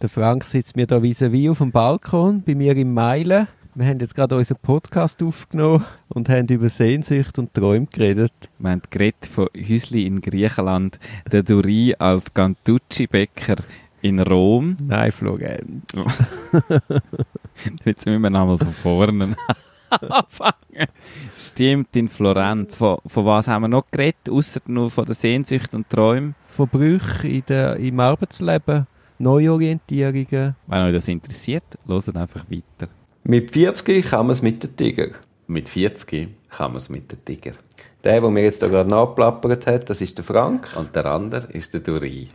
Der Frank sitzt mir da vis-à-vis auf dem Balkon, bei mir im Meilen. Wir haben jetzt gerade unseren Podcast aufgenommen und haben über Sehnsucht und Träume geredet. Wir haben geredet von Häusli in Griechenland, der Duri als Gantucci-Bäcker in Rom. Nein, Florenz. Jetzt müssen wir nochmal von vorne anfangen. Stimmt, in Florenz. Von, von was haben wir noch geredet, außer nur von der Sehnsucht und Träumen? Von Brüchen in der, im Arbeitsleben, Neuorientierungen. Wenn euch das interessiert, hört einfach weiter. Mit 40 kann man es mit dem Tiger. Mit 40 kann man es mit dem Tiger. Der, der mir jetzt da gerade nachplappert hat, das ist der Frank. Und der andere ist der Duri.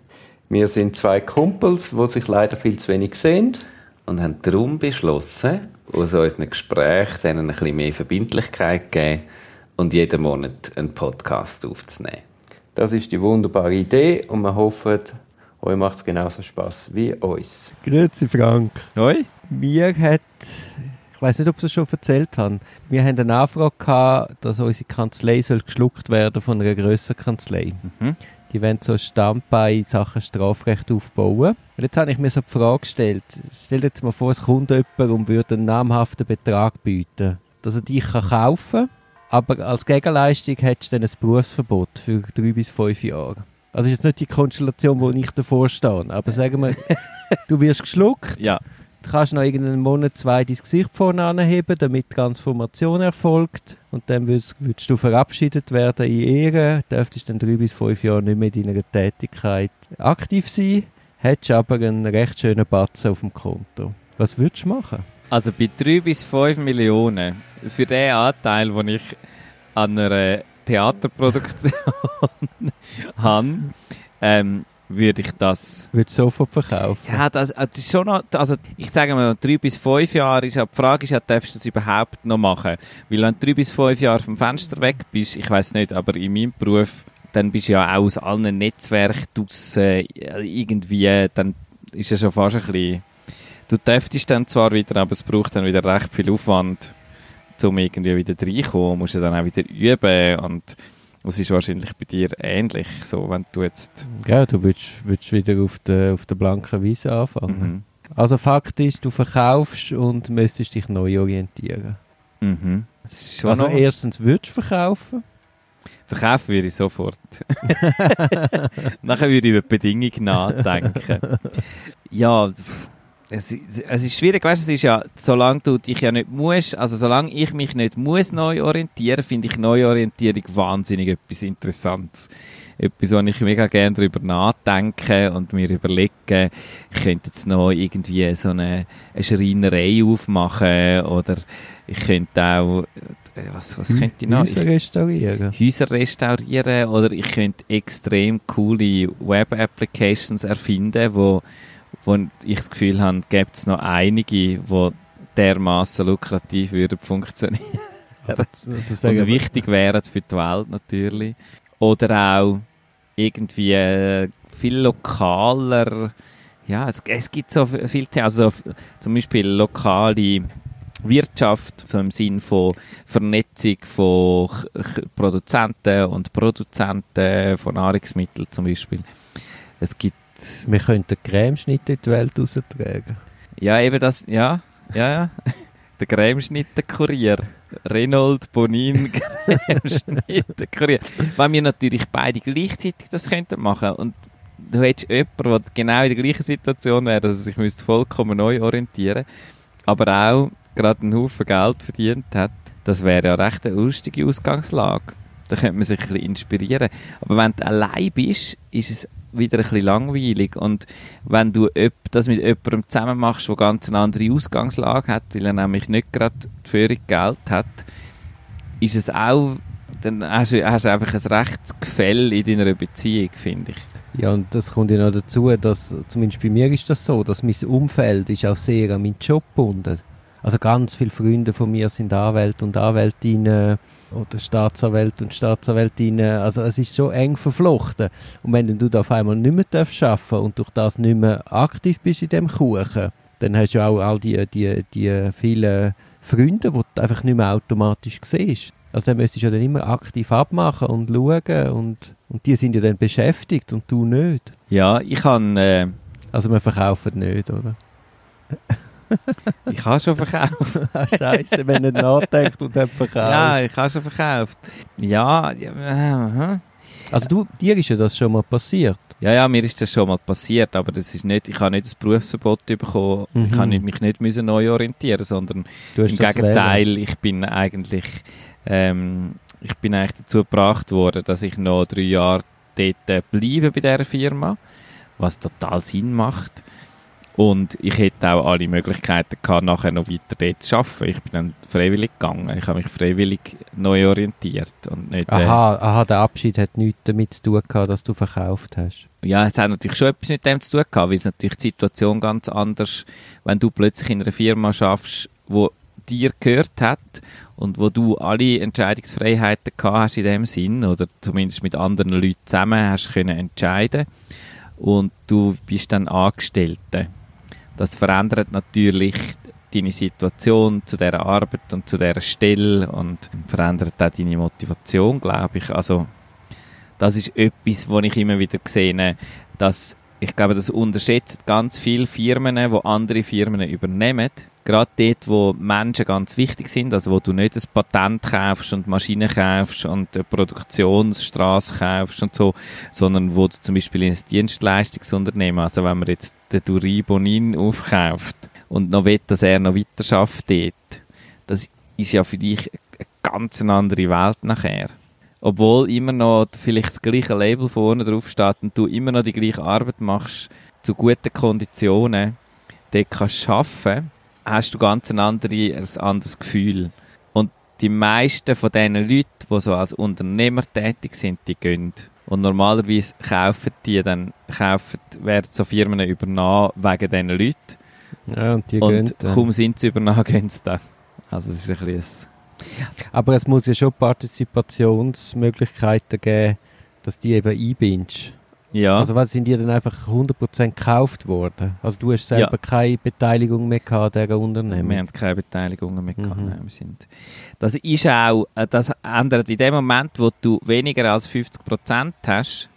Wir sind zwei Kumpels, die sich leider viel zu wenig sehen. Und haben darum beschlossen, aus unseren Gesprächen denen ein bisschen mehr Verbindlichkeit geben und jeden Monat einen Podcast aufzunehmen. Das ist die wunderbare Idee und wir hoffen, euch macht es genauso Spaß wie uns. Grüezi Frank. Hoi. Mir hat, ich weiß nicht, ob Sie es schon erzählt haben, wir haben eine Anfrage gehabt, dass unsere Kanzlei soll geschluckt werden von einer grösseren Kanzlei. Mhm. Die wollen so ein Standbein in Sachen Strafrecht aufbauen. Und jetzt habe ich mir so die Frage gestellt, stell dir jetzt mal vor, es kommt jemand und würde einen namhaften Betrag bieten, dass er dich kann kaufen kann, aber als Gegenleistung hättest du dann ein Berufsverbot für drei bis fünf Jahre. Also ist jetzt nicht die Konstellation, wo ich davor stehe, aber sagen wir, du wirst geschluckt, Ja. Du kannst noch irgendeinen Monat, zwei dein Gesicht vorne anheben, damit die Transformation erfolgt. Und dann würdest, würdest du verabschiedet werden in Ehre. Dürftest dann drei bis fünf Jahre nicht mehr in deiner Tätigkeit aktiv sein. Hättest aber einen recht schönen Batzen auf dem Konto. Was würdest du machen? Also bei 3 bis 5 Millionen für den Anteil, den ich an einer Theaterproduktion habe, ähm, würde ich das. Würdest du sofort verkaufen? Ja, das, das ist schon noch, also ich sage mal, 3 bis 5 Jahre ist ja, die Frage ist ja, darfst du das überhaupt noch machen? Weil wenn du 3 bis 5 Jahre vom Fenster weg bist, ich weiß nicht, aber in meinem Beruf, dann bist du ja auch aus allen Netzwerken draus, äh, irgendwie, dann ist ja schon fast ein bisschen, du dürftest dann zwar wieder, aber es braucht dann wieder recht viel Aufwand, um irgendwie wieder reinkommen, Du musst ja dann auch wieder üben und das ist wahrscheinlich bei dir ähnlich, so, wenn du jetzt, Ja, du würdest, würdest wieder auf der, auf der blanken Wiese anfangen. mhm, Also Fakt ist, du verkaufst und müsstest dich neu orientieren. mhm. Also noch- erstens würdest du verkaufen. Verkaufen würde ich sofort. Nachher würde ich über die Bedingungen nachdenken. ja, pff, es, ist- es ist schwierig, weißt du, es ist ja, solange du dich ja nicht musst, also solange ich mich nicht muss neu orientieren, finde ich Neuorientierung wahnsinnig etwas Interessantes. Etwas, wo ich mega gerne darüber nachdenke und mir überlege, ich könnte jetzt noch irgendwie so eine, eine Schreinerei aufmachen oder ich könnte auch, äh, was, was könnte ich noch? Häuser restaurieren. Häuser restaurieren oder ich könnte extrem coole Web-Applications erfinden, wo, wo ich das Gefühl habe, gibt es noch einige, die dermaßen lukrativ würden funktionieren Also, und wichtig wären für die Welt natürlich. Oder auch irgendwie äh, viel lokaler, ja, es, es gibt so viel, also zum Beispiel lokale Wirtschaft, so im Sinn von Vernetzung von Produzenten und Produzenten von Nahrungsmitteln zum Beispiel. Es gibt, Wir könnten Cremeschnitte in die Welt raustragen. ja eben das, ja, ja, ja, der Cremeschnitten-Kurier. Reynold Bonin Cremeschnitten-Kurier. Wenn wir natürlich beide gleichzeitig das könnten machen und du hättest jemanden, der genau in der gleichen Situation wäre, dass er sich müsste vollkommen neu orientieren aber auch gerade einen Haufen Geld verdient hat, das wäre ja recht eine lustige Ausgangslage. Da könnte man sich ein bisschen inspirieren. Aber wenn du allein bist, ist es wieder ein bisschen langweilig. Und wenn du das mit jemandem zusammen machst, der ganz eine andere Ausgangslage hat, weil er nämlich nicht gerade die Führung Geld hat, ist es auch, dann hast du, hast einfach ein rechtes Gefäll in deiner Beziehung, finde ich. Ja, und das kommt ja noch dazu, dass, zumindest bei mir ist das so, dass mein Umfeld ist auch sehr an meinen Job gebunden. Also ganz viele Freunde von mir sind Anwälte und Anwältinnen oder Staatsanwälte und Staatsanwältinnen. Also es ist schon eng verflochten. Und wenn du da auf einmal nicht mehr darfst arbeiten und durch das nicht mehr aktiv bist in dem Kuchen, dann hast du ja auch all die, die, die vielen Freunde, die du einfach nicht mehr automatisch siehst. Also dann müsstest du ja dann immer aktiv abmachen und schauen und, und die sind ja dann beschäftigt und du nicht. Ja, ich habe äh, Also wir verkaufen nicht, oder? Ich habe schon verkauft. Ah, Scheiße, wenn nicht nachdenkt und dann verkauft. Ja, ich habe schon verkauft. Ja, ja. Also du, dir ist ja das schon mal passiert. ja, ja, mir ist das schon mal passiert, aber das ist nicht, ich habe nicht das Berufsverbot bekommen. Ich Mhm. habe nicht, mich nicht müssen neu orientieren, sondern Im Gegenteil, ich bin eigentlich, ähm, ich bin eigentlich dazu gebracht worden, dass ich noch drei Jahre dort bleibe bei dieser Firma, was total Sinn macht. Und ich hätte auch alle Möglichkeiten gehabt, nachher noch weiter dort zu arbeiten. Ich bin dann freiwillig gegangen. Ich habe mich freiwillig neu orientiert und nicht, äh, Aha, aha, der Abschied hat nichts damit zu tun gehabt, dass du verkauft hast. Ja, es hat natürlich schon etwas mit dem zu tun gehabt, weil es natürlich die Situation ganz anders, wenn du plötzlich in einer Firma schaffst, wo dir gehört hat und wo du alle Entscheidungsfreiheiten gehabt hast in dem Sinn oder zumindest mit anderen Leuten zusammen hast können entscheiden und du bist dann Angestellte. Das verändert natürlich deine Situation zu der Arbeit und zu der Stelle und verändert auch deine Motivation, glaube ich. Also das ist etwas, wo ich immer wieder sehe, dass ich glaube, das unterschätzen ganz viele Firmen, wo andere Firmen übernehmen. Gerade dort, wo Menschen ganz wichtig sind, also wo du nicht ein Patent kaufst und Maschinen kaufst und eine Produktionsstraße kaufst und so, sondern wo du zum Beispiel in ein Dienstleistungsunternehmen, also wenn man jetzt den Duri Bonin aufkauft und noch will, dass er noch weiter schafft dort, das ist ja für dich eine ganz andere Welt nachher. Obwohl immer noch vielleicht das gleiche Label vorne drauf steht und du immer noch die gleiche Arbeit machst, zu guten Konditionen, dort kannst arbeiten, hast du ganz ein, andere, ein anderes Gefühl. Und die meisten von diesen Leuten, die so als Unternehmer tätig sind, die gehen. Und normalerweise kaufen die dann, kaufen, werden so Firmen übernommen wegen diesen Leuten. Ja, und die und gehen kaum sind sie übernommen, gehen sie dann. Also es ist ein bisschen... Aber es muss ja schon Partizipationsmöglichkeiten geben, dass die eben einbindest. Ja. Also was sind die dann einfach 100% gekauft worden? Also du hast selber Ja. keine Beteiligung mehr gehabt an dieser Wir Unternehmen? haben keine Beteiligungen mehr gehabt. Mhm. Wir sind. Das ist auch, äh, das ändert in dem Moment, wo du weniger als 50% hast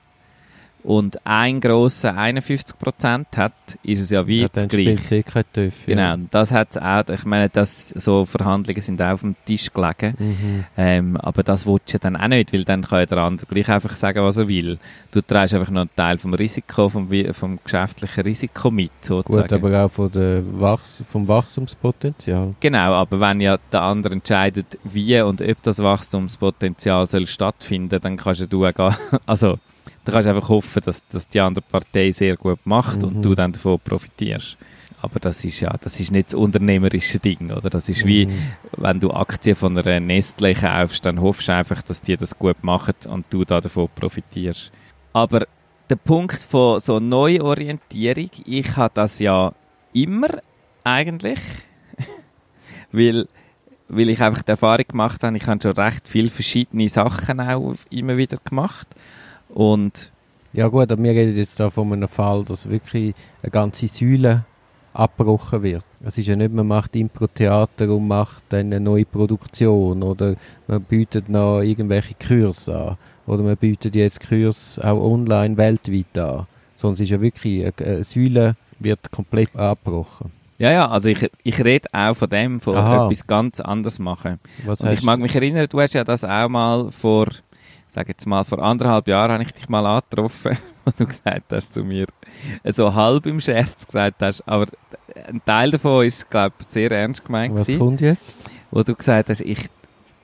und ein grosser 51% hat, ist es ja wie ja, das gleiche. Töpfe. Genau, und das hat auch, ich meine, das, so Verhandlungen sind auch auf dem Tisch gelegen. Mhm. Ähm, aber das willst du ja dann auch nicht, weil dann kann ja der andere gleich einfach sagen, was er will. Du trägst einfach noch einen Teil vom Risiko, vom, vom geschäftlichen Risiko mit, sozusagen. Gut, aber auch von der Wachs vom Wachstumspotenzial. Genau, aber wenn ja der andere entscheidet, wie und ob das Wachstumspotenzial soll stattfinden, dann kannst ja du auch gar, also dann kannst du einfach hoffen, dass, dass die andere Partei sehr gut macht Mhm. und du dann davon profitierst. Aber das ist ja, das ist nicht das unternehmerische Ding, oder? Das ist wie, Mhm. wenn du Aktien von einer Nestle kaufst, dann hoffst du einfach, dass die das gut machen und du da davon profitierst. Aber der Punkt von so Neuorientierung, ich habe das ja immer eigentlich, weil, weil ich einfach die Erfahrung gemacht habe, ich habe schon recht viele verschiedene Sachen auch immer wieder gemacht und Ja gut, aber wir reden jetzt da von einem Fall, dass wirklich eine ganze Säule abgebrochen wird. Es ist ja nicht, man macht Impro-Theater und macht dann eine neue Produktion oder man bietet noch irgendwelche Kurse an oder man bietet jetzt Kurse auch online weltweit an. Es ist ja wirklich, eine, eine Säule wird komplett abgebrochen. ja, ja, also ich, ich rede auch von dem, von Aha. etwas ganz anderes machen. Was Und ich mag mich erinnern, du hast ja das auch mal vor, sag jetzt mal, vor anderthalb Jahren habe ich dich mal angetroffen, wo du gesagt hast zu mir, so halb im Scherz gesagt hast, aber ein Teil davon ist, glaube ich, sehr ernst gemeint was gewesen, kommt jetzt? wo du gesagt hast, ich,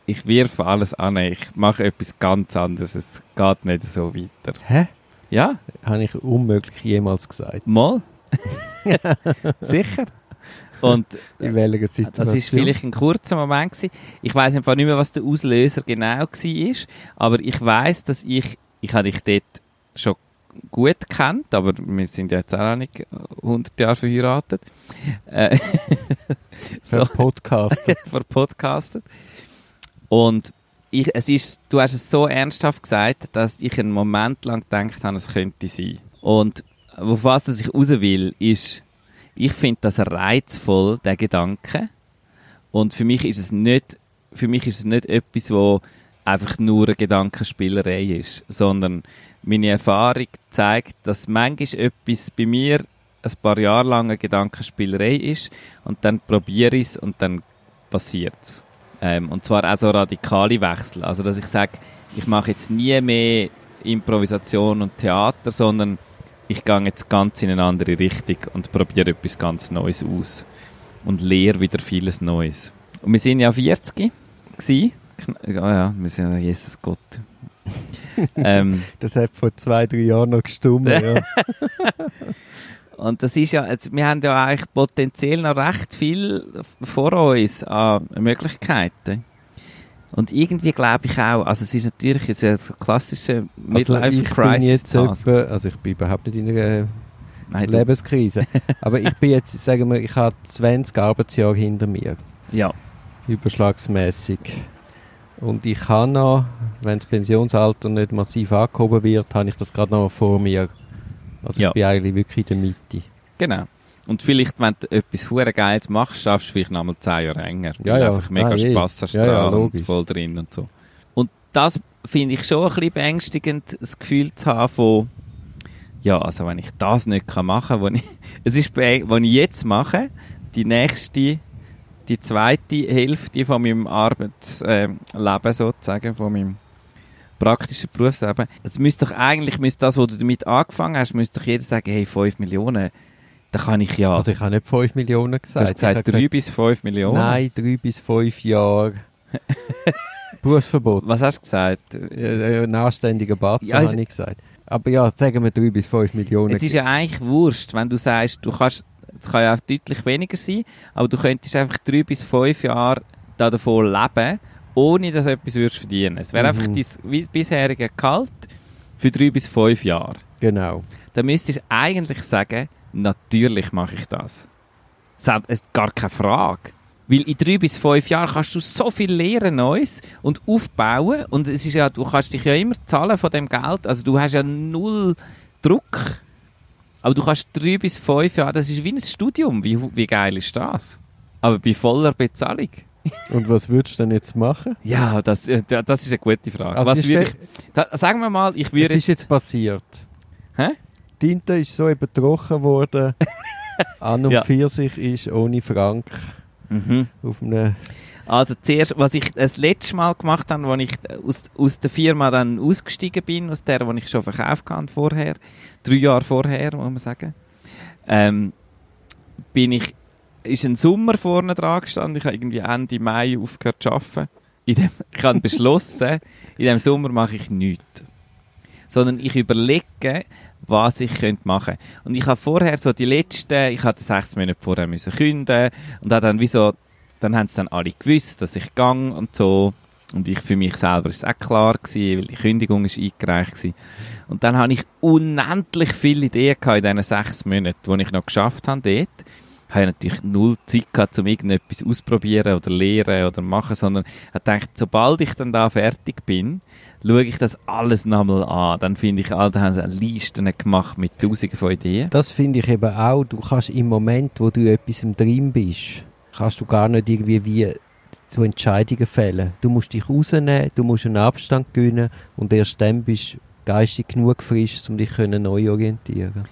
ich wirf alles an, ich mache etwas ganz anderes, es geht nicht so weiter. Hä? Ja, Habe ich unmöglich jemals gesagt. mal. Sicher. Und In welcher Situation? Das ist vielleicht ein kurzer Moment gewesen. Ich weiß einfach nicht mehr, was der Auslöser genau war, aber ich weiß, dass ich, ich habe dich dort schon gut kennt, aber wir sind ja jetzt auch nicht 100 Jahre verheiratet. Äh, so, Podcast. verpodcastet. Und ich, es ist, du hast es so ernsthaft gesagt, dass ich einen Moment lang gedacht habe, es könnte sein. Und auf was ich raus will, ist, ich finde das reizvoll, der Gedanke. Und für mich ist es nicht, für mich ist es nicht etwas, wo einfach nur eine Gedankenspielerei ist, sondern meine Erfahrung zeigt, dass manchmal etwas bei mir ein paar Jahre lang eine Gedankenspielerei ist und dann probiere ich es und dann passiert es. Ähm, und zwar auch so radikale Wechsel. Also, dass ich sage, ich mache jetzt nie mehr Improvisation und Theater, sondern ich gehe jetzt ganz in eine andere Richtung und probiere etwas ganz Neues aus. Und lehre wieder vieles Neues. Und wir sind ja 40 gewesen. Ja, ja, wir sind ja Jesus Gott. ähm, Das hat vor zwei, drei Jahren noch gestummt. ja. Und das ist ja, jetzt, wir haben ja eigentlich potenziell noch recht viel vor uns an Möglichkeiten. Und irgendwie glaube ich auch, also es ist natürlich jetzt ein klassischer Also Midlife ich bin Crisis. jetzt Phase. etwa, also ich bin überhaupt nicht in einer Nein, Lebenskrise. Aber ich bin jetzt, sagen wir, ich habe 20 Arbeitsjahre hinter mir. Ja, überschlagsmäßig. Und ich habe noch, wenn das Pensionsalter nicht massiv angehoben wird, habe ich das gerade noch vor mir. Also Ja. ich bin eigentlich wirklich in der Mitte. genau. Und vielleicht, wenn du etwas hure Geiles machst, schaffst du vielleicht noch mal zehn Jahre länger. Ja, weil ja. einfach mega Ah. Spass hast Ja, ja, und voll drin und so. Und das finde ich schon ein bisschen beängstigend, das Gefühl zu haben von, ja, also wenn ich das nicht kann machen kann, ich, es ist, was ich jetzt mache, die nächste, die zweite Hälfte von meinem Arbeitsleben sozusagen, von meinem praktischen Berufsleben, es müsste doch eigentlich, müsste das, was du damit angefangen hast, müsste doch jeder sagen, hey, 5 Millionen, da kann ich ja, Also ich habe nicht 5 Millionen du gesagt. hast gesagt ich habe 3 bis 5 Millionen. Nein, 3 bis 5 Jahre Berufsverbot. Was hast du gesagt? Äh, Ein anständiger Batzen, Ja, habe ich gesagt. Aber ja, sagen wir 3 bis 5 Millionen. Es ist ja eigentlich wurscht, wenn du sagst, du kannst, es kann ja auch deutlich weniger sein, aber du könntest einfach drei bis fünf Jahre da davon leben, ohne dass du etwas würdest verdienen. Es wäre Mhm. einfach dein wie- bisherige Gehalt für drei bis fünf Jahre. Genau. Dann müsstest du eigentlich sagen, natürlich mache ich das. Sel- Es ist gar keine Frage. Weil in drei bis fünf Jahren kannst du so viel lernen Neues und aufbauen und es ist ja, du kannst dich ja immer zahlen von dem Geld, also du hast ja null Druck. Aber du kannst drei bis fünf Jahre, das ist wie ein Studium, wie, wie geil ist das? Aber bei voller Bezahlung. Und was würdest du denn jetzt machen? Ja, das, äh, das ist eine gute Frage. Also Was würde ich, da, sagen wir mal, ich Was würde ist jetzt passiert? Hä? Die Tinte ist so übertrocken worden. An und Ja. Pfirsich ist ohne Frank Mhm. auf einem... Also zuerst, was ich das letzte Mal gemacht habe, als ich aus, aus der Firma dann ausgestiegen bin, aus der, die ich schon verkauft habe vorher, drei Jahre vorher, muss man sagen, ähm, bin ich, ist ein Sommer vorne dran gestanden, ich habe irgendwie Ende Mai aufgehört zu arbeiten. In dem, ich habe beschlossen, in dem Sommer mache ich nichts. Sondern ich überlege, was ich könnte machen Und ich habe vorher so die letzten, ich hatte sechs Monate vorher müssen künden und dann wie so dann haben es dann alle gewusst, dass ich gang und so. Und ich für mich selber ist es auch klar gewesen, weil die Kündigung ist eingereicht gewesen. Und dann habe ich unendlich viele Ideen in diesen sechs Monaten, die ich noch geschafft habe dort. Ich habe natürlich null Zeit gehabt, um irgendetwas ausprobieren oder lernen oder machen, sondern ich gedacht, sobald ich dann da fertig bin, schaue ich das alles nochmal an. Dann finde ich, all da haben sie Listen gemacht mit tausenden von Ideen. Das finde ich eben auch, du kannst im Moment, wo du etwas im drin bist, kannst du gar nicht irgendwie wie zu Entscheidungen fällen. Du musst dich rausnehmen, du musst einen Abstand gewinnen und erst dann bist du geistig genug frisch, um dich neu orientieren.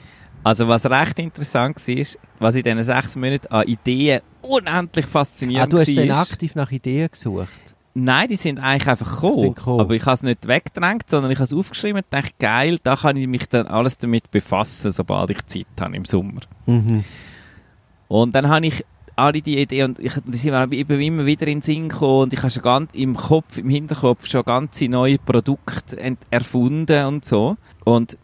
Also was recht interessant war, was in diesen sechs Monaten an Ideen unendlich Ah, faszinierend du hast war. dann aktiv nach Ideen gesucht. Nein, die sind eigentlich einfach gekommen. Gekommen. Aber ich habe es nicht weggedrängt, sondern ich habe es aufgeschrieben und dachte, geil, da kann ich mich dann alles damit befassen, sobald ich Zeit habe im Sommer. Mhm. Und dann habe ich alle die Ideen und ich, die sind mir immer wieder in den Sinn gekommen und ich habe schon ganz im Kopf, im Hinterkopf schon ganze neue Produkte erfunden und so. Und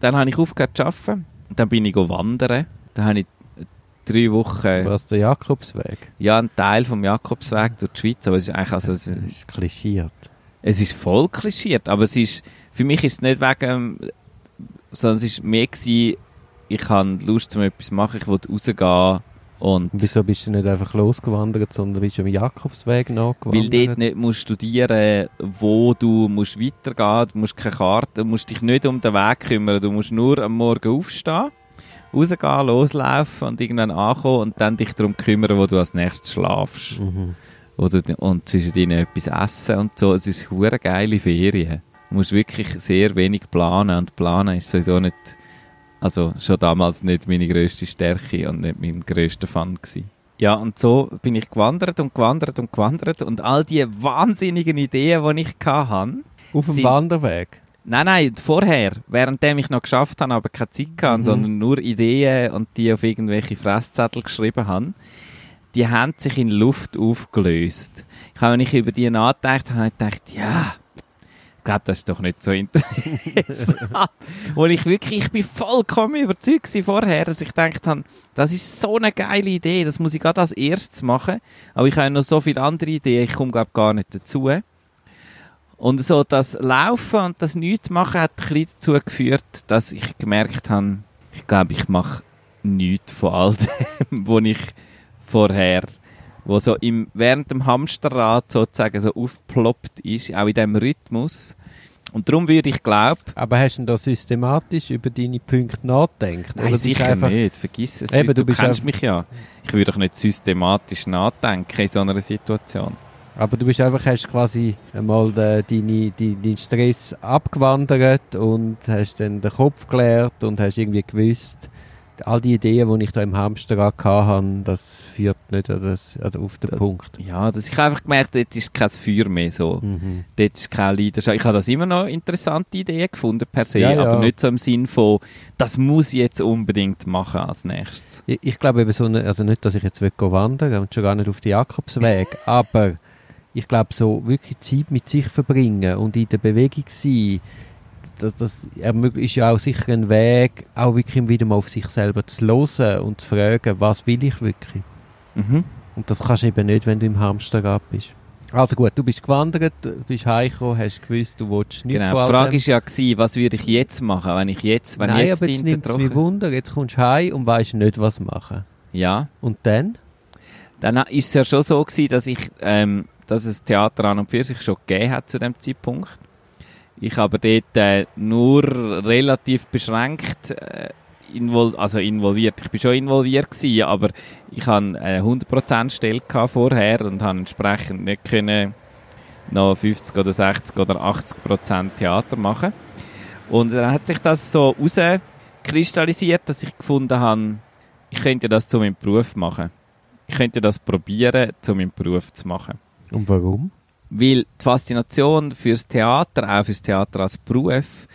dann habe ich aufgehört zu arbeiten. Dann bin ich wandern. Dann habe ich drei Wochen, Was der Jakobsweg? ja, einen Teil vom Jakobsweg durch die Schweiz, aber es ist eigentlich, also, es, ist klischiert. es ist voll klischiert, aber es ist, für mich ist es nicht wegen, sondern es ist mehr gewesen, ich habe Lust, um etwas zu machen, ich wollte rausgehen und wieso bist du nicht einfach losgewandert, sondern bist am Jakobsweg Weil nachgewandert? dort nicht musst studieren, wo du musst weitergehen, du musst keine Karte, du musst dich nicht um den Weg kümmern, du musst nur am Morgen aufstehen, rausgehen, loslaufen und irgendwann ankommen und dann dich darum kümmern, wo du als nächstes schlafst. Mhm. Oder, und zwischen ihnen etwas essen und so. Es ist eine geile Ferien. Du musst wirklich sehr wenig planen und planen ist sowieso nicht Also schon damals nicht meine grösste Stärke und nicht mein grösster Fun gewesen. Ja, und so bin ich gewandert und gewandert und gewandert und all die wahnsinnigen Ideen, die ich hatte, Auf dem Wanderweg. Nein, nein, vorher, währenddem ich noch geschafft habe, aber keine Zeit hatte, Mhm. sondern nur Ideen und die auf irgendwelche Fresszettel geschrieben habe, die haben sich in Luft aufgelöst. Ich habe, wenn ich über die nachgedacht habe, habe ich gedacht, ja, ich glaube, das ist doch nicht so interessant. Wo ich wirklich, ich bin vollkommen überzeugt vorher, dass ich gedacht habe, das ist so eine geile Idee, das muss ich gerade als erstes machen. Aber ich habe noch so viele andere Ideen, ich komme glaube gar nicht dazu. Und so das Laufen und das Nichtmachen hat ein bisschen dazu geführt, dass ich gemerkt habe, ich glaube, ich mache nichts von all dem, was ich vorher, wo so im, während dem Hamsterrad sozusagen so aufgeploppt ist, auch in diesem Rhythmus. Und darum würde ich glauben, Aber hast du denn da systematisch über deine Punkte nachgedacht? nein, sicher einfach, nicht, vergiss es, Eben, du du, kennst mich ja. Ich würde doch nicht systematisch nachdenken in so einer Situation. Aber du bist einfach, hast quasi einmal den, deine, die, deinen Stress abgewandert und hast dann den Kopf geleert und hast irgendwie gewusst, all die Ideen, die ich da im Hamsterrad hatte, das führt nicht an das, also auf den Das- Punkt. Ja, das, ich habe einfach gemerkt, dort ist kein Feuer mehr so. Mhm. Dort ist keine Leidenschaft. Ich habe das immer noch interessante Ideen gefunden per se, Ja, ja. aber nicht so im Sinn von, das muss ich jetzt unbedingt machen als nächstes. Ich, ich glaube eben so, also nicht, dass ich jetzt will wandern und schon gar nicht auf den Jakobsweg, aber ich glaube so wirklich Zeit mit sich verbringen und in der Bewegung sein, das, das ist ja auch sicher ein Weg, auch wirklich wieder mal auf sich selber zu hören und zu fragen, was will ich wirklich? Mhm. Und das kannst du eben nicht, wenn du im Hamsterrad bist. Also gut, du bist gewandert, du bist heimgekommen, hast gewusst, du willst nicht Genau. Die Frage ist ja gewesen, was würde ich jetzt machen, wenn ich jetzt, wenn Nein, jetzt aber jetzt nimmt es mich Wunder, jetzt kommst du heim und weißt nicht, was machen. Ja. Und dann? Dann ist es ja schon so gewesen, dass ich, ähm, dass es Theater an und für sich schon gegeben hat zu dem Zeitpunkt. Ich aber dort äh, nur relativ beschränkt äh, invol also involviert. Ich bin schon involviert gewesen, aber ich hatte eine 100% Stelle vorher und habe entsprechend nicht können noch 50 oder 60 oder 80% Theater machen. Und dann hat sich das so herauskristallisiert, dass ich gefunden habe, ich könnte das zu meinem Beruf machen. Ich könnte das probieren, zu meinem Beruf zu machen. Und warum? Weil die Faszination fürs Theater, auch fürs Theater als Beruf,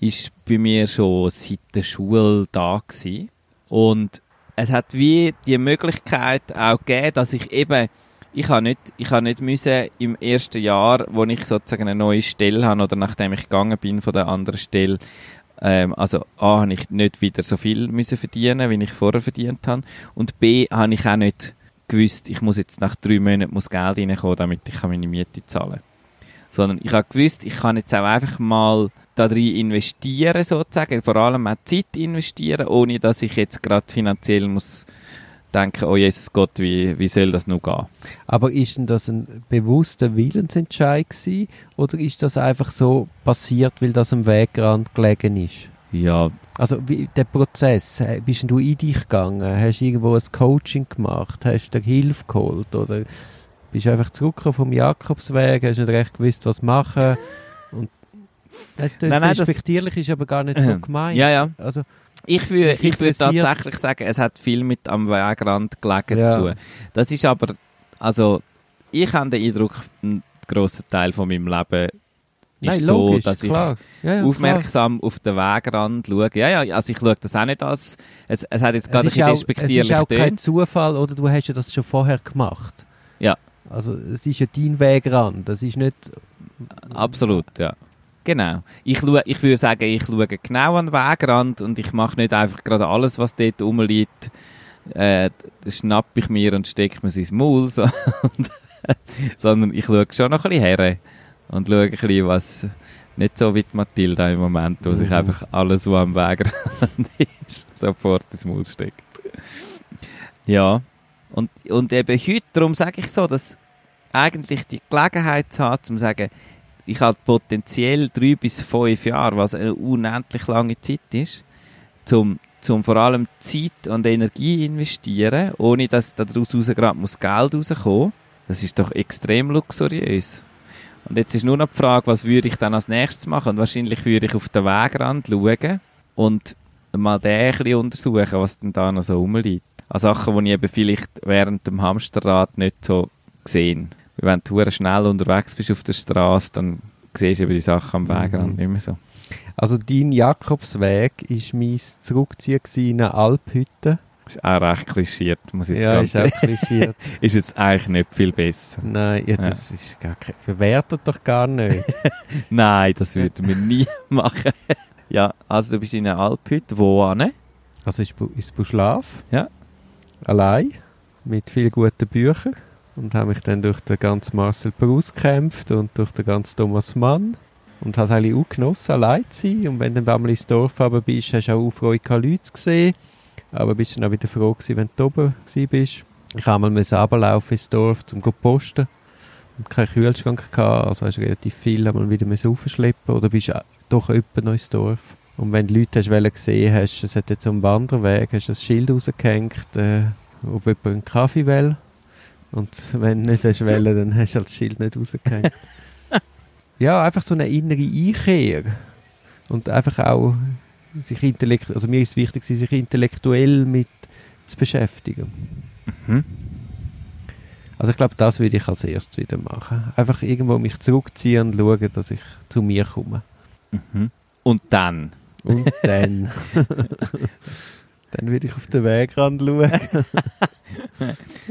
ist bei mir schon seit der Schule da gewesen. Und es hat wie die Möglichkeit auch gegeben, dass ich eben, ich habe nicht, ich habe nicht müssen im ersten Jahr, wo ich sozusagen eine neue Stelle habe oder nachdem ich gegangen bin von der anderen Stelle, ähm, also A, habe ich nicht wieder so viel müssen verdienen, wie ich vorher verdient habe und B, habe ich auch nicht gewusst, ich muss jetzt nach drei Monaten muss Geld reinkommen, damit ich meine Miete zahlen kann. Sondern ich habe gewusst, ich kann jetzt auch einfach mal da drin investieren, sozusagen, vor allem auch Zeit investieren, ohne dass ich jetzt gerade finanziell muss denken, oh Jesus Gott, wie, wie soll das noch gehen? Aber ist denn das ein bewusster Willensentscheid gewesen, oder ist das einfach so passiert, weil das am Wegrand gelegen ist? Ja, Also wie, der Prozess, äh, bist du in dich gegangen? Hast du irgendwo ein Coaching gemacht? Hast du dir Hilfe geholt? Oder bist du einfach zurückgekommen vom Jakobsweg? Hast nicht recht gewusst, was machen? Und das Nein, nein, das- respektierlich ist aber gar nicht so gemeint. ja, ja. Also, Ich würde ich interessiert- tatsächlich sagen, es hat viel mit am Wegrand gelegen Ja. zu tun. Das ist aber, also ich habe den Eindruck, ein grosser Teil von meinem Leben ist nein, so, logisch, dass ich klar. Ja, ja, aufmerksam auf den Wegrand schaue. Ja, ja, also ich schaue das auch nicht als, es, es hat jetzt klar. gerade ein bisschen auch, es ist despektierlich auch kein. Zufall, oder du hast ja das schon vorher gemacht. Ja. Also es ist ja dein Wegrand, das ist nicht... Absolut, ja. Genau. Ich, schaue, ich würde sagen, ich schaue genau an den Wegrand und ich mache nicht einfach gerade alles, was dort rumliegt, äh, schnapp ich mir und stecke mir ins Maul, so, sondern ich schaue schon noch ein bisschen her und schaue ein bisschen, was nicht so wie die Matilda im Moment, wo sich Mhm. einfach alles, was am Wegrand ist, sofort ins Maul steckt. Ja, und, und eben heute, darum sage ich so, dass eigentlich die Gelegenheit zu haben, um zu sagen, ich habe potenziell drei bis fünf Jahre, was eine unendlich lange Zeit ist, zum, zum vor allem Zeit und Energie investieren, ohne dass daraus raus gerade muss Geld rauskommen. Das ist doch extrem luxuriös. Und jetzt ist nur noch die Frage, was würde ich dann als nächstes machen? Und wahrscheinlich würde ich auf den Wegrand schauen und mal den ein bisschen untersuchen, was denn da noch so rumliegt. An Sachen, die ich eben vielleicht während dem Hamsterrad nicht so gesehen. Wenn du schnell unterwegs bist auf der Straße, dann siehst du eben die Sachen am Wegrand Mhm. nicht mehr so. Also dein Jakobsweg war mein Zurückziehen in eine Alphütte. Das ist auch recht klischiert, muss ich jetzt Ja, ganz ist auch klischiert. ist jetzt eigentlich nicht viel besser. Nein, jetzt Ja. das ist gar kein, verwertet doch gar nicht. Nein, das würden wir nie machen. ja, also du bist in einer Alphütte, wo an? Also ist, ist Buschlaf. Ja. Allein. Mit vielen guten Büchern. Und habe mich dann durch den ganzen Marcel Proust gekämpft und durch den ganzen Thomas Mann. Und habe es eigentlich auch genossen, allein zu sein. Und wenn du dann einmal ins Dorf runter bist, hast du auch Freude, Leute zu sehen. Aber bist dann auch wieder froh gewesen, wenn du oben bist. Ich habe einmal runterlaufen ins Dorf, um zu posten. Und keinen Kühlschrank gehabt, also hast du relativ viel einmal wieder müssen aufschleppen oder bist doch jemand noch ins Dorf. Und wenn du Leute hast wollen gesehen hast, es hat jetzt so einen Wanderweg, hast du ein Schild rausgehängt, äh, ob jemand einen Kaffee will. Und wenn du nicht hast wollen, dann hast du halt das Schild nicht rausgehängt. ja, einfach so eine innere Einkehr. Und einfach auch sich intellekt, also mir ist es wichtig, sich intellektuell mit zu beschäftigen. Mhm. Also ich glaube, das würde ich als erstes wieder machen. Einfach irgendwo mich zurückziehen und schauen, dass ich zu mir komme. Mhm. Und dann? Und dann... dann würde ich auf den Wegrand schauen.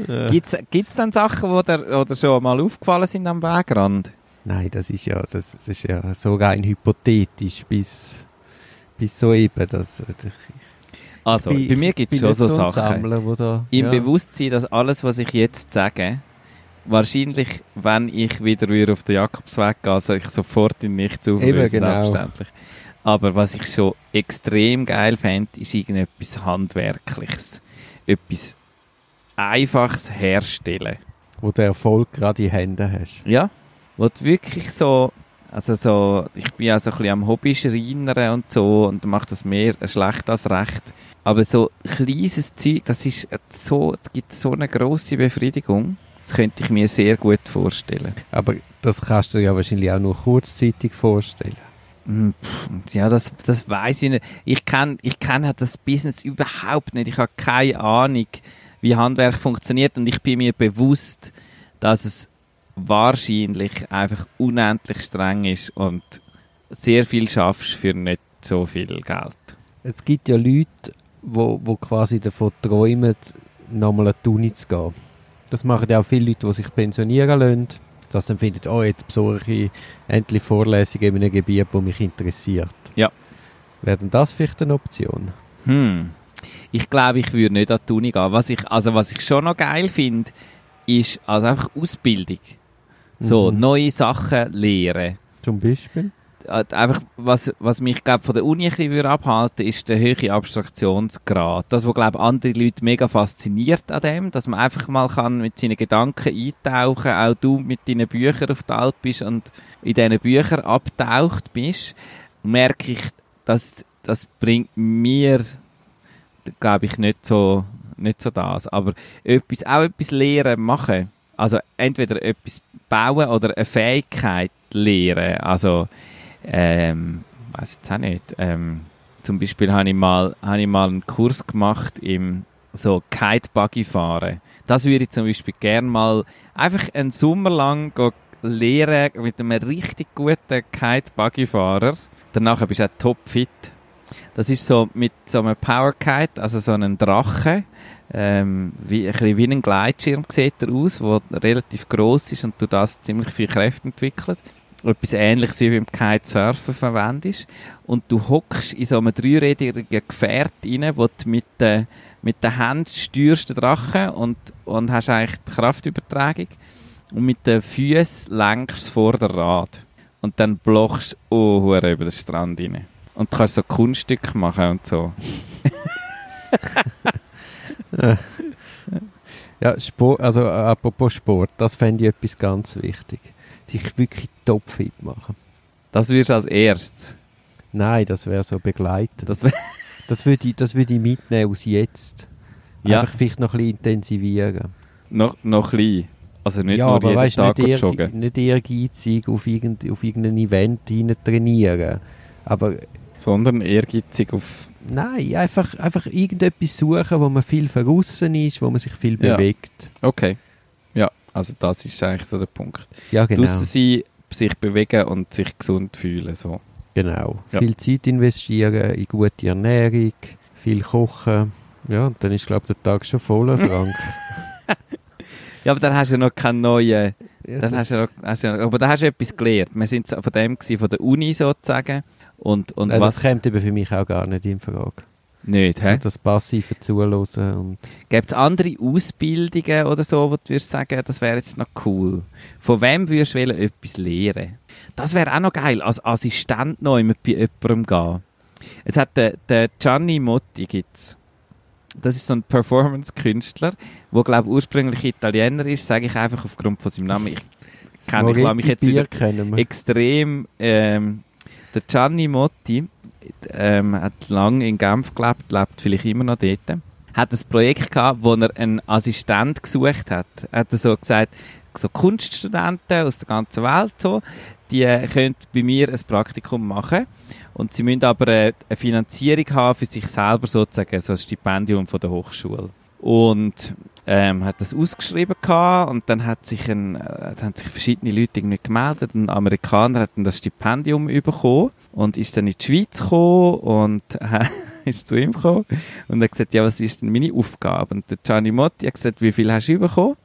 Ja. Gibt es dann Sachen, die dir oder schon mal aufgefallen sind am Wegrand? Nein, das ist ja, das, das ist ja so rein hypothetisch bis, bis so eben. Das, ich, Also, bin- bei mir gibt es schon so Sachen. Sammler, da, Im ja. Bewusstsein, dass alles, was ich jetzt sage, wahrscheinlich, wenn ich wieder auf den Jakobsweg gehe, soll ich sofort in nichts auflösen, Eben, genau. selbstverständlich. Aber was ich schon extrem geil fände, ist irgendetwas Handwerkliches. Etwas Einfaches herstellen. wo du Erfolg gerade in Händen hast. Ja, wo du wirklich so, also so, ich bin ja so ein bisschen am Hobby schreinern und so und mache das mehr schlecht als recht. Aber so kleines Zeug, das ist so, das gibt so eine grosse Befriedigung. Das könnte ich mir sehr gut vorstellen. Aber das kannst du dir ja wahrscheinlich auch nur kurzzeitig vorstellen. Hm, Ja, das, das weiß ich nicht. Ich kenne ich kenn halt das Business überhaupt nicht. Ich habe keine Ahnung, wie Handwerk funktioniert und ich bin mir bewusst, dass es wahrscheinlich einfach unendlich streng ist und sehr viel schaffst für nicht so viel Geld. Es gibt ja Leute, wo, wo quasi davon träumen, nochmal an die Uni zu gehen. Das machen ja auch viele Leute, die sich pensionieren lassen. Dass dann finden, oh, jetzt besuche ich endlich Vorlesungen in einem Gebiet, das mich interessiert. Ja. Wäre denn das vielleicht eine Option? Hm. Ich glaube, ich würde nicht an die Uni gehen. Was ich, also was ich schon noch geil finde, ist also einfach Ausbildung. So, Mhm. neue Sachen lehren. Zum Beispiel? äh, einfach, was, was mich glaub, von der Uni ein bisschen würde abhalten ist der hohe Abstraktionsgrad. Das, was glaub, andere Leute mega fasziniert an dem, dass man einfach mal kann mit seinen Gedanken eintauchen auch du mit deinen Büchern auf der Alp bist und in diesen Büchern abtaucht bist, merke ich, dass das bringt mir, glaube ich, nicht so, nicht so das. Aber etwas, auch etwas lehren, machen, also entweder etwas bauen oder eine Fähigkeit lehren, also ähm, weiß jetzt auch nicht. Ähm, zum Beispiel habe ich mal, habe ich mal einen Kurs gemacht im so Kite Buggy fahren. Das würde ich zum Beispiel gerne mal einfach einen Sommer lang lehren mit einem richtig guten Kite Buggy Fahrer. Danach bist du auch topfit. Das ist so mit so einem Power Kite, also so einem Drache. Ähm, wie, ein bisschen wie ein Gleitschirm sieht er aus, der relativ groß ist und du das ziemlich viel Kräfte entwickelt etwas ähnliches wie beim Kitesurfen verwendest. Und du hockst in so einem dreirädigen Gefährt rein, wo du mit den mit den Händen steuerst den Drachen und, und hast eigentlich die Kraftübertragung. Und mit den Füßen lenkst du vor der Rad. Und dann blochst du oh, über den Strand rein. Und du kannst so Kunststücke machen und so. Ja, Sport, also äh, apropos Sport, das fände ich etwas ganz wichtig. Sich wirklich topfit machen. Das wirst du als erstes. Nein, das wäre so begleitend. Das wär, Das würde ich, das würde ich mitnehmen aus jetzt. Ja. Einfach vielleicht noch ein bisschen intensivieren. noch, noch klein. Also nicht ja, nur aber jeden weißt, Tag nicht, joggen. nicht ehrgeizig auf, irgend, auf irgendein Event hinein trainieren. Aber Sondern ehrgeizig auf... Nein, einfach, einfach irgendetwas suchen, wo man viel verrissen ist, wo man sich viel Ja. bewegt. Okay. Ja, also das ist eigentlich so der Punkt. Ja, genau. Draussen sein, sich bewegen und sich gesund fühlen. So. Genau. Ja. Viel Zeit investieren in gute Ernährung, viel kochen. Ja, und dann ist, glaube ich, der Tag schon voll, Frank. Ja, aber dann hast du ja noch keinen neuen... ja, Dann hast du ja noch, hast du ja, aber da hast du etwas gelernt. Wir sind von dem gewesen, von der Uni sozusagen. Und, und Nein, was... Das kommt eben für mich auch gar nicht in Frage. Nicht, hä? Das passive Zuhören und Gibt es andere Ausbildungen oder so, wo du würdest sagen, das wäre jetzt noch cool? Von wem würdest du etwas lernen? Das wäre auch noch geil, als Assistent noch immer bei jemandem gehen. Es hat den, den Gianni Motti gibt's. Das ist so ein Performance-Künstler, der glaube ursprünglich Italiener ist, sage ich einfach aufgrund von seinem Namen. Ich kenne ich lasse mich jetzt wieder extrem. Ähm, der Gianni Motti ähm, hat lange in Genf gelebt, lebt vielleicht immer noch dort. Hat ein Projekt gehabt, wo er einen Assistent gesucht hat. Er hat so gesagt, so Kunststudenten aus der ganzen Welt so, die können bei mir ein Praktikum machen und sie müssen aber äh, eine Finanzierung haben für sich selber sozusagen, so ein Stipendium von der Hochschule. Und ähm, hat das ausgeschrieben gehabt und dann hat sich ein, äh, haben sich verschiedene Leute irgendwie gemeldet. Ein Amerikaner hat dann das Stipendium bekommen und ist dann in die Schweiz gekommen und äh, ist zu ihm gekommen und hat gesagt, ja, was ist denn meine Aufgabe? Und der Gianni Motti hat gesagt, wie viel hast du bekommen?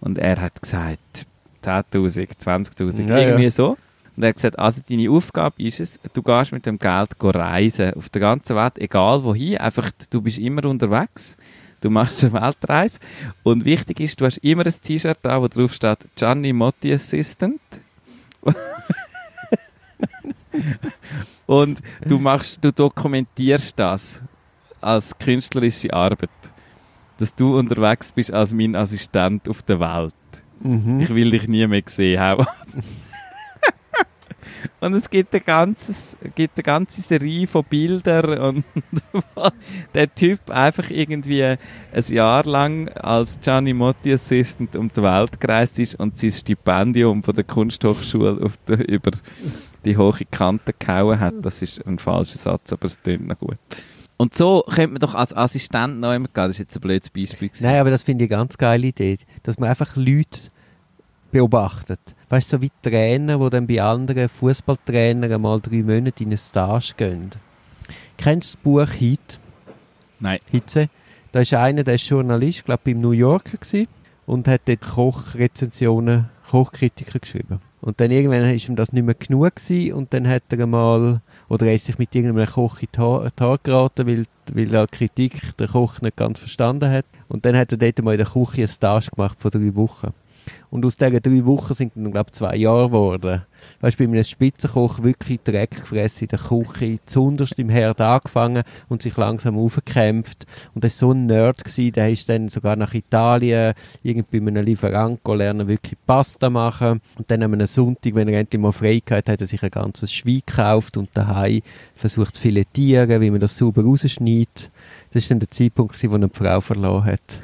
Und er hat gesagt, 10'000, 20'000, Ja, irgendwie ja. so. Und er hat gesagt, also deine Aufgabe ist es, du gehst mit dem Geld reisen, auf der ganzen Welt, egal wohin, einfach, du bist immer unterwegs, du machst eine Weltreise und wichtig ist, du hast immer ein T-Shirt da, wo drauf steht Gianni Motti Assistant. und du machst, du dokumentierst das als künstlerische Arbeit, dass du unterwegs bist als mein Assistent auf der Welt. Mhm. Ich will dich nie mehr sehen. Und es gibt eine, ganzes, gibt eine ganze Serie von Bildern und der Typ einfach irgendwie ein Jahr lang als Gianni Motti Assistant um die Welt gereist ist und sein Stipendium von der Kunsthochschule auf der, über die hohe Kante gehauen hat. Das ist ein falscher Satz, aber es klingt noch gut. Und so könnte man doch als Assistent noch immer gehen. Das ist jetzt ein blödes Beispiel. gewesen. Nein, aber das finde ich eine ganz geile Idee, dass man einfach Leute beobachtet. Weißt du, so wie Trainer, die dann bei anderen Fußballtrainern einmal drei Monate in eine Stage gehen. Kennst du das Buch Hit? Nein. Hitze? Da ist einer, der ist Journalist, glaube beim New Yorker gewesen, und hat dort Kochrezensionen, Kochkritiker geschrieben. Und dann irgendwann ist ihm das nicht mehr genug gewesen, und dann hat er einmal, oder er ist sich mit irgendeinem Koch in Haare geraten, weil, weil er die Kritik der Koch nicht ganz verstanden hat. Und dann hat er dort mal in der Küche eine Stage gemacht von drei Wochen. Und aus diesen drei Wochen sind dann, glaube ich, zwei Jahre geworden. Weißt du, bei einem Spitzenkoch wirklich Dreck gefressen in der Küche, zunderst im Herd angefangen und sich langsam aufgekämpft. Und das war so ein Nerd, gewesen, der ist dann sogar nach Italien, irgendwie bei einem Lieferant lernen, wirklich Pasta machen. Und dann an einem Sonntag, wenn er endlich mal frei hatte, hat er sich ein ganzes Schwein gekauft und daheim versucht zu filetieren, wie man das sauber rausschneidet. Das war dann der Zeitpunkt, wo er die Frau verloren hat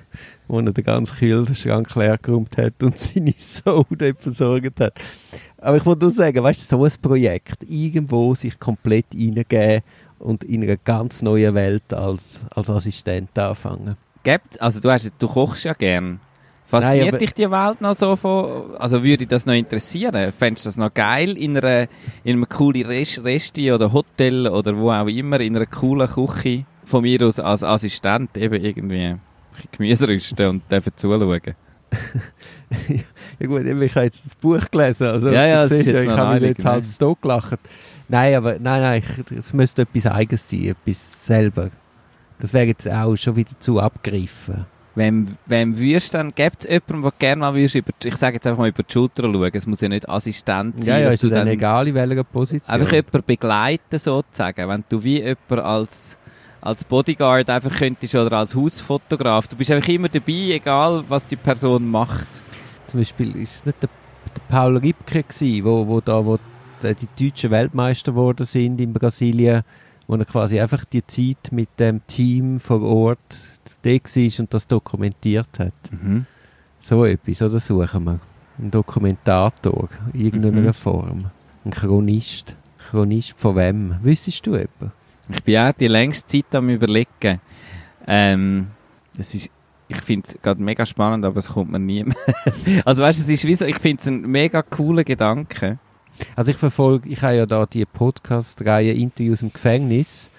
wo er den ganzen Kühlschrank leer geräumt hat und seine Sohn dort versorgt hat. Aber ich wollte nur sagen, weißt du, so ein Projekt, irgendwo sich komplett reingeben und in einer ganz neuen Welt als, als Assistent anfangen. Gibt, also du, hast, du kochst ja gern. Fasziniert Nein, dich die Welt noch so von, also würde dich das noch interessieren? Fändest du das noch geil in, einer, in einem coolen Rest, Resti oder Hotel oder wo auch immer, in einer coolen Küche von mir aus als Assistent eben irgendwie Gemüse rüsten und dürfen zuschauen? Ja gut, ich habe jetzt das Buch gelesen, also Ja, ja, du siehst jetzt ich habe mich jetzt halb ne? tot gelacht. Nein, aber nein, nein, ich, es müsste etwas Eigenes sein, etwas selber. Das wäre jetzt auch schon wieder zu abgegriffen. Wem, wem würdest du dann, gibt es jemanden, der gerne mal würdest über, ich sage jetzt einfach mal über die Schulter schauen, es muss ja nicht Assistent sein, Ja, ja, ist dann, dann egal in welcher Position. Einfach jemanden begleiten sozusagen. Wenn du wie jemand als, als Bodyguard einfach könntest oder als Hausfotograf, du bist einfach immer dabei, egal was die Person macht. Zum Beispiel ist es nicht der, der Paul Ripke gewesen, wo, wo da, wo die, deutschen Weltmeister geworden sind in Brasilien, wo er quasi einfach die Zeit mit dem Team vor Ort da war und das dokumentiert hat. So etwas, oder suchen wir? Ein Dokumentator, in irgendeiner Mhm. Form. Ein Chronist. Chronist von wem? Wüsstest du etwa? Ich bin auch die längste Zeit am überlegen. Ähm, es ist, ich finde es gerade mega spannend, aber es kommt mir nie mehr. also weißt es ist wie so, ich finde es ein mega cooler Gedanke. Also ich verfolge, ich habe ja da die Podcast-Reihe Interviews im Gefängnis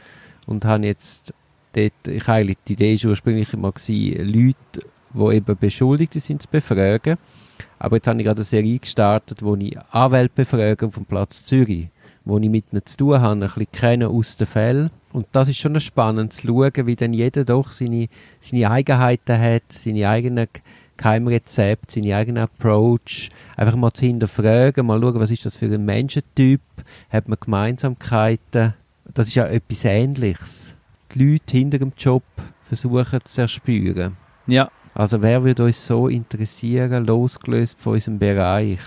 und habe jetzt dort, ich eigentlich die Idee schon ursprünglich mal gewesen, Leute, die eben Beschuldigte sind, zu befragen. Aber jetzt habe ich gerade eine Serie gestartet, wo ich Anwälte befrage vom Platz Zürich, wo ich mit ihnen zu tun habe, ein bisschen kennen aus den Fällen. Und das ist schon spannend zu schauen, wie dann jeder doch seine, seine Eigenheiten hat, seine eigenen Geheimrezepte, seine eigenen Approach. Einfach mal zu hinterfragen, mal schauen, was ist das für ein Menschentyp, hat man Gemeinsamkeiten. Das ist ja etwas Ähnliches. Die Leute hinter dem Job versuchen zu erspüren. Ja. Also wer würde uns so interessieren, losgelöst von unserem Bereich?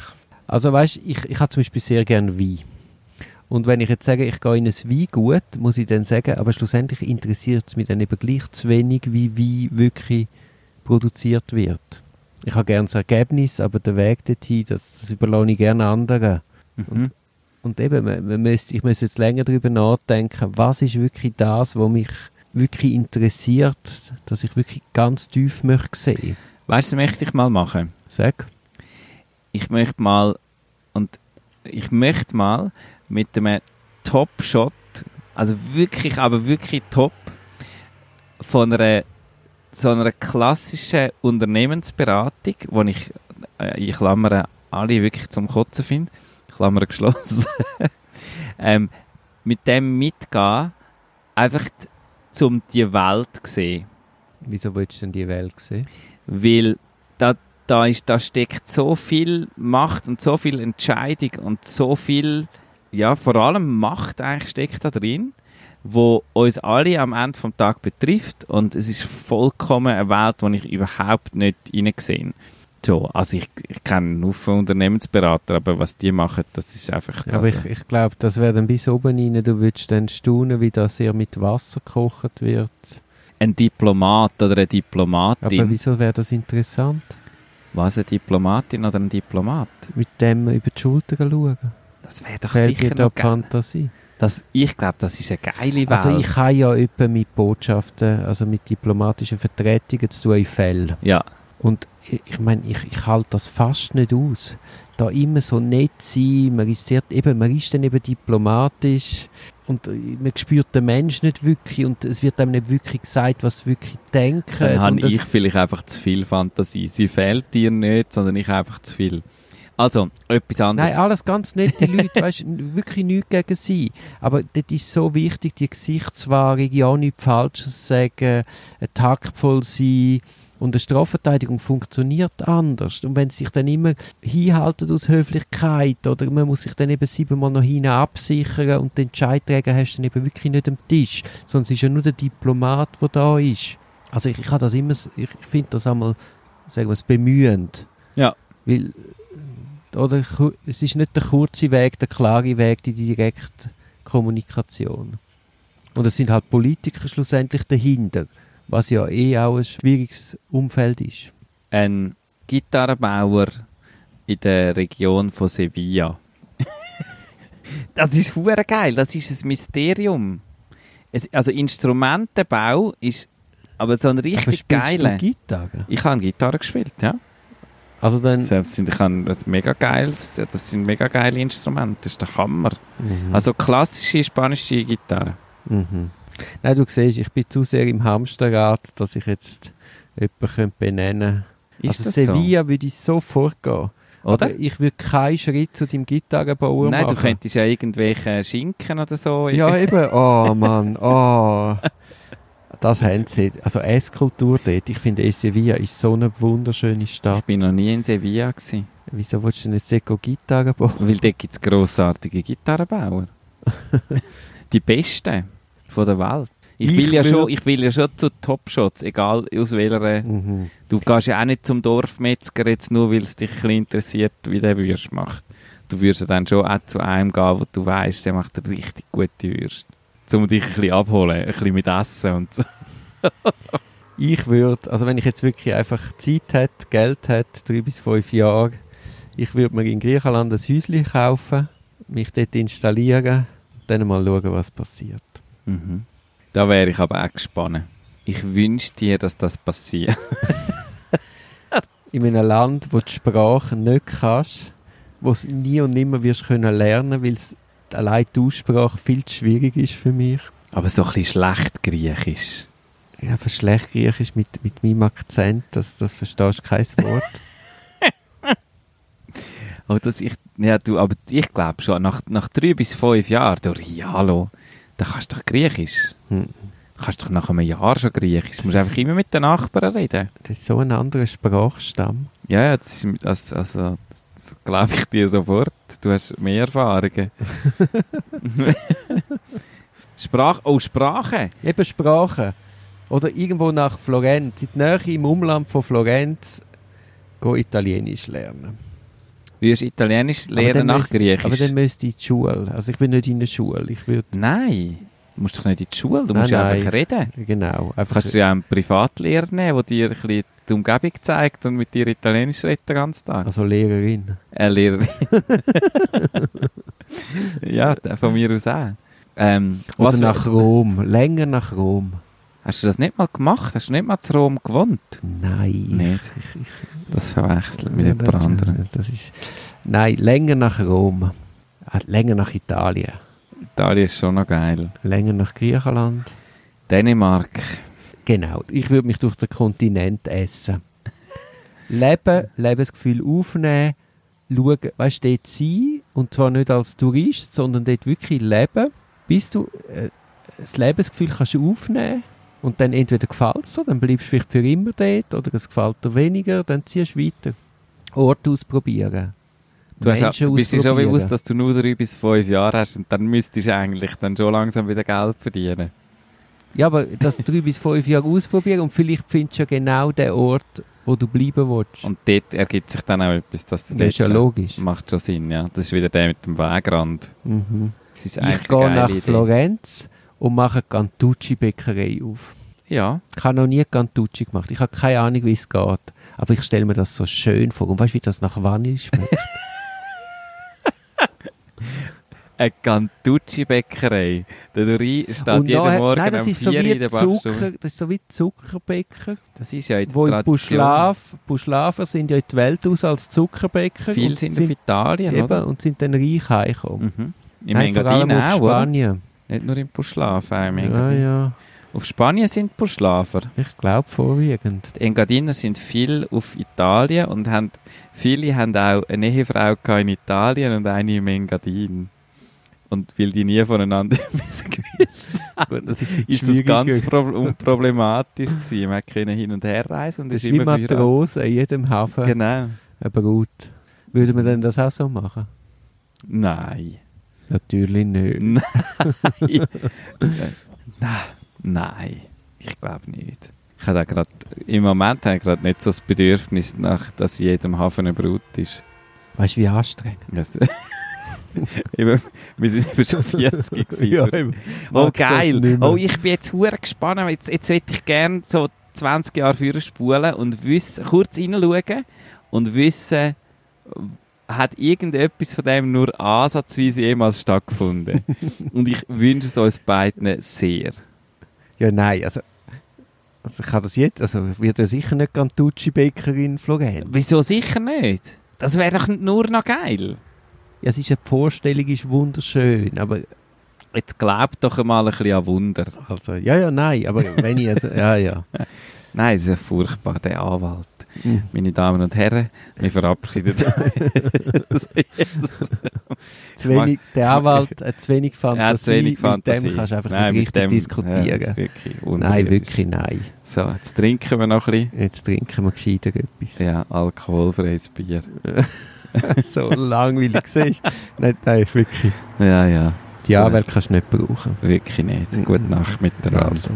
Also weißt, ich, ich habe zum Beispiel sehr gerne Wein. Und wenn ich jetzt sage, ich gehe in ein Weingut, muss ich dann sagen, aber schlussendlich interessiert es mich dann eben gleich zu wenig, wie Wein wirklich produziert wird. Ich habe gerne das Ergebnis, aber den Weg dorthin, das, das überlasse ich gerne anderen. Mhm. Und eben, man, man müsste, ich muss jetzt länger darüber nachdenken, was ist wirklich das, was mich wirklich interessiert, dass ich wirklich ganz tief möchte sehen. Weißt du, was möchte ich mal machen? Sag. Ich möchte mal, und ich möchte mal mit einem Top-Shot, also wirklich, aber wirklich top, von einer so einer klassischen Unternehmensberatung, wo ich, äh, ich klammere alle wirklich zum Kotzen finde, Klammer geschlossen, ähm, mit dem mitgehen, einfach um die Welt zu sehen. Wieso willst du denn die Welt sehen? Weil da, da, ist, da steckt so viel Macht und so viel Entscheidung und so viel, ja, vor allem Macht eigentlich steckt da drin, wo uns alle am Ende vom Tag betrifft und es ist vollkommen eine Welt, die ich überhaupt nicht hineingesehen so, also ich, ich kenne nur von Unternehmensberater, aber was die machen, das ist einfach... Ja, aber also, ich, ich glaube, das wäre dann bis oben rein, du würdest dann staunen, wie das hier mit Wasser gekocht wird. ein Diplomat oder eine Diplomatin. Aber wieso wäre das interessant? Was, eine Diplomatin oder ein Diplomat? Mit dem über die Schulter schauen. Das wäre doch dir sicher noch. Fantasie? Das, ich glaube, das ist eine geile Welt. Also ich habe ja etwa mit Botschaften, also mit diplomatischen Vertretungen zu tun in Fällen. ja, Und ich, ich meine, ich, ich halte das fast nicht aus. Da immer so nett sein, man ist, sehr, eben, man ist dann eben diplomatisch und äh, man spürt den Menschen nicht wirklich und es wird einem nicht wirklich gesagt, was sie wirklich denken. dann habe ich vielleicht einfach zu viel Fantasie. Sie fehlt dir nicht, sondern ich einfach zu viel. Also, etwas anderes. Nein, alles ganz nette Leute, weißt wirklich nichts gegen sie. Aber das ist so wichtig, die Gesichtswahrung, ja nichts Falsches sagen, äh, taktvoll sein. Und eine Strafverteidigung funktioniert anders. Und wenn sie sich dann immer hinhalten aus Höflichkeit oder man muss sich dann eben siebenmal noch hinein absichern und den Entscheidträger hast du dann eben wirklich nicht am Tisch, sondern es ist ja nur der Diplomat, der da ist. Also ich, ich habe das immer, ich finde das einmal, sagen wir es, bemühend. Ja. Weil oder es ist nicht der kurze Weg, der klare Weg, die direkte Kommunikation. Und es sind halt Politiker schlussendlich dahinter, was ja eh auch ein schwieriges Umfeld ist. Ein Gitarrenbauer in der Region von Sevilla. das ist hure geil, das ist ein Mysterium. Es, also Instrumentenbau ist aber so ein Aber richtig geiler. Gitarre? Ich habe Gitarre gespielt, ja. Also dann... Selbst ich habe das mega geiles, das sind mega geile Instrumente, das ist der Hammer. Mhm. Also klassische spanische Gitarre. Mhm. Nein, du siehst, ich bin zu sehr im Hamsterrad, dass ich jetzt jemanden benennen könnte. Ist Also das Sevilla würde ich sofort gehen. so? Oder? Aber ich würde keinen Schritt zu deinem Gitarrenbauer Nein, machen. du könntest ja irgendwelche Schinken oder so. Ja, eben. Oh Mann, oh. Das haben sie. Also Esskultur dort. Ich finde, Sevilla ist so eine wunderschöne Ich Stadt. bin noch nie in Sevilla gewesen. Wieso willst du nicht Seko Gitarre bauen? Weil dort gibt es grossartige Gitarrenbauer. Die besten von der Welt. Ich, Ich will ja würd- schon, ich will ja schon zu Topshots, egal aus welcher. Mhm. Du gehst ja auch nicht zum Dorfmetzger jetzt nur, weil es dich ein interessiert, wie der Würst macht. Du würdest ja dann schon auch zu einem gehen, wo du weißt, der macht eine richtig gute Würst. Um dich ein bisschen abholen, ein bisschen mit Essen und so. Ich würde, also wenn ich jetzt wirklich einfach Zeit hätte, Geld hätte, drei bis fünf Jahre, ich würde mir in Griechenland ein Häuschen kaufen, mich dort installieren dann mal schauen, was passiert. Mhm. Da wäre ich aber auch gespannt. Ich wünsche dir, dass das passiert. In einem Land, wo du die Sprache nicht kannst, wo es nie und nimmer wirst können lernen, weil es allein die Aussprache viel zu schwierig ist für mich. Aber so ein bisschen schlecht Griechisch. Ja, aber schlecht Griechisch mit, mit meinem Akzent, das, das verstehst du kein Wort. Oh, das ich, ja, du, aber ich glaube schon, nach, nach drei bis fünf Jahren, du, ja, hallo, da kannst du doch Griechisch. Hm. Kannst doch nach einem Jahr schon Griechisch. Du musst einfach immer mit den Nachbarn reden. Das ist so ein anderer Sprachstamm. Ja, ja, das ist, also das glaube ich dir sofort. Du hast mehr Erfahrungen. Sprache, oh, Sprache. Eben Sprache. Oder irgendwo nach Florenz, in der Nähe im Umland von Florenz, go Italienisch lernen. Du Italienisch Aber lernen nach müsste- Griechisch? Aber dann müsste ich in die Schule. Also ich will nicht in eine Schule. Ich würde, nein, du musst doch nicht in die Schule, du Nein, musst nein. einfach reden. genau, einfach Kannst du ja auch einen Privatlehrer nehmen, der dir ein bisschen die Umgebung zeigt und mit dir Italienisch redet den ganzen Tag. also Lehrerin. Eine Lehrerin. ja, von mir aus auch. Ähm, Oder was nach Rom. Länger nach Rom. Hast du das nicht mal gemacht? Hast du nicht mal zu Rom gewohnt? Nein. Nicht. Ich, ich, Das verwechselt mit Ja, jemand anderem. Das ist, nein, länger nach Rom. Ah, Länger nach Italien. Italien ist schon noch geil. Länger nach Griechenland. Dänemark. Genau, ich würde mich durch den Kontinent essen. Leben, Lebensgefühl aufnehmen, schauen, weißt du, dort sein und zwar nicht als Tourist, sondern dort wirklich leben, bis du äh, das Lebensgefühl kannst du aufnehmen und dann entweder gefällt es dir, dann bleibst du vielleicht für immer dort oder es gefällt dir weniger, dann ziehst du weiter. Ort ausprobieren. Du, hast, Menschen du bist dir schon bewusst, dass du nur drei bis fünf Jahre hast und dann müsstest du eigentlich dann schon langsam wieder Geld verdienen. Ja, aber das drei bis fünf Jahre ausprobieren und vielleicht findest du ja genau den Ort, wo du bleiben willst. Und dort ergibt sich dann auch etwas, dass du das ist ja logisch. Macht schon Sinn, ja. Das ist wieder der mit dem Wegrand. Mhm. Das ist Ich gehe nach Idee. Florenz und mache eine Cantucci-Bäckerei auf. Ja, Ich habe noch nie Cantucci gemacht. Ich habe keine Ahnung, wie es geht. Aber ich stelle mir das so schön vor. Und weißt du, wie das nach Vanille schmeckt? eine Cantucci-Bäckerei. Der Dori steht und jeden nachher- Morgen nein, das um ist so 4 wie in der Zucker, das ist so wie Zuckerbäcker, Das ist ja in der wo in Tradition. Buschlav, Buschlaver sind ja in die Welt aus als Zuckerbäcker. Viele und sind auf Italien, eben, oder? und sind dann reich heimgekommen. Mhm. Im Nein, Engadin auch, oder? Spanien. Nicht nur im Buschlav, auch im Ja, Engadin. ja, Auf Spanien sind Buschlafer. ich glaube vorwiegend. Die Engadiner sind viel auf Italien und haben, viele haben auch eine Ehefrau in Italien und eine im Engadin. Und weil die nie voneinander gewusst haben, Gut, das ist, ist das ganz pro unproblematisch gewesen. Man konnte hin und her reisen und das ist ist wie immer verheiratet. Matrose in jedem Hafen Genau. eine Brut. Würde man denn das auch so machen? Nein. Natürlich nicht. Nein. nein. Ich glaube nicht. Ich habe grad, Im Moment habe ich gerade nicht so das Bedürfnis, nach, dass in jedem Hafen eine Brut ist. Weißt du, wie anstrengend? Eben, wir sind eben schon 40 gewesen. eben. oh, geil. Oh, ich bin jetzt hure gespannt. Jetzt, jetzt hätte ich gerne so 20 Jahre früher spulen und wissen, kurz reinschauen und wissen, hat irgendetwas von dem nur ansatzweise jemals stattgefunden? und ich wünsche es uns beiden sehr. Ja, nein, also, also ich kann das jetzt, also wird ja sicher nicht Cantucci-Bäcker in Florenz. Wieso sicher nicht? Das wäre doch nur noch geil. Ja, es ist eine Vorstellung ist wunderschön, aber Jetzt glaubt doch einmal ein bisschen an Wunder. also, ja, ja, nein, aber wenn ich, also, ja, ja. Nein, es ist ja furchtbar, der Anwalt. Mhm. Meine Damen und Herren, wir verabschieden uns. Zu wenig, der Anwalt hat zu wenig Fantasie, hat zu wenig Fantasie. mit dem kannst du einfach Nein, nicht richtig dem- diskutieren. Ja, wirklich nein, wirklich nein. So, jetzt trinken wir noch ein Jetzt trinken wir gescheiter etwas. bisschen. Ja, alkoholfreies Bier. so langweilig siehst Nein, nein, wirklich. Ja, ja, Die Anwälte kannst du nicht brauchen. wirklich nicht. Gute Nacht miteinander. Also.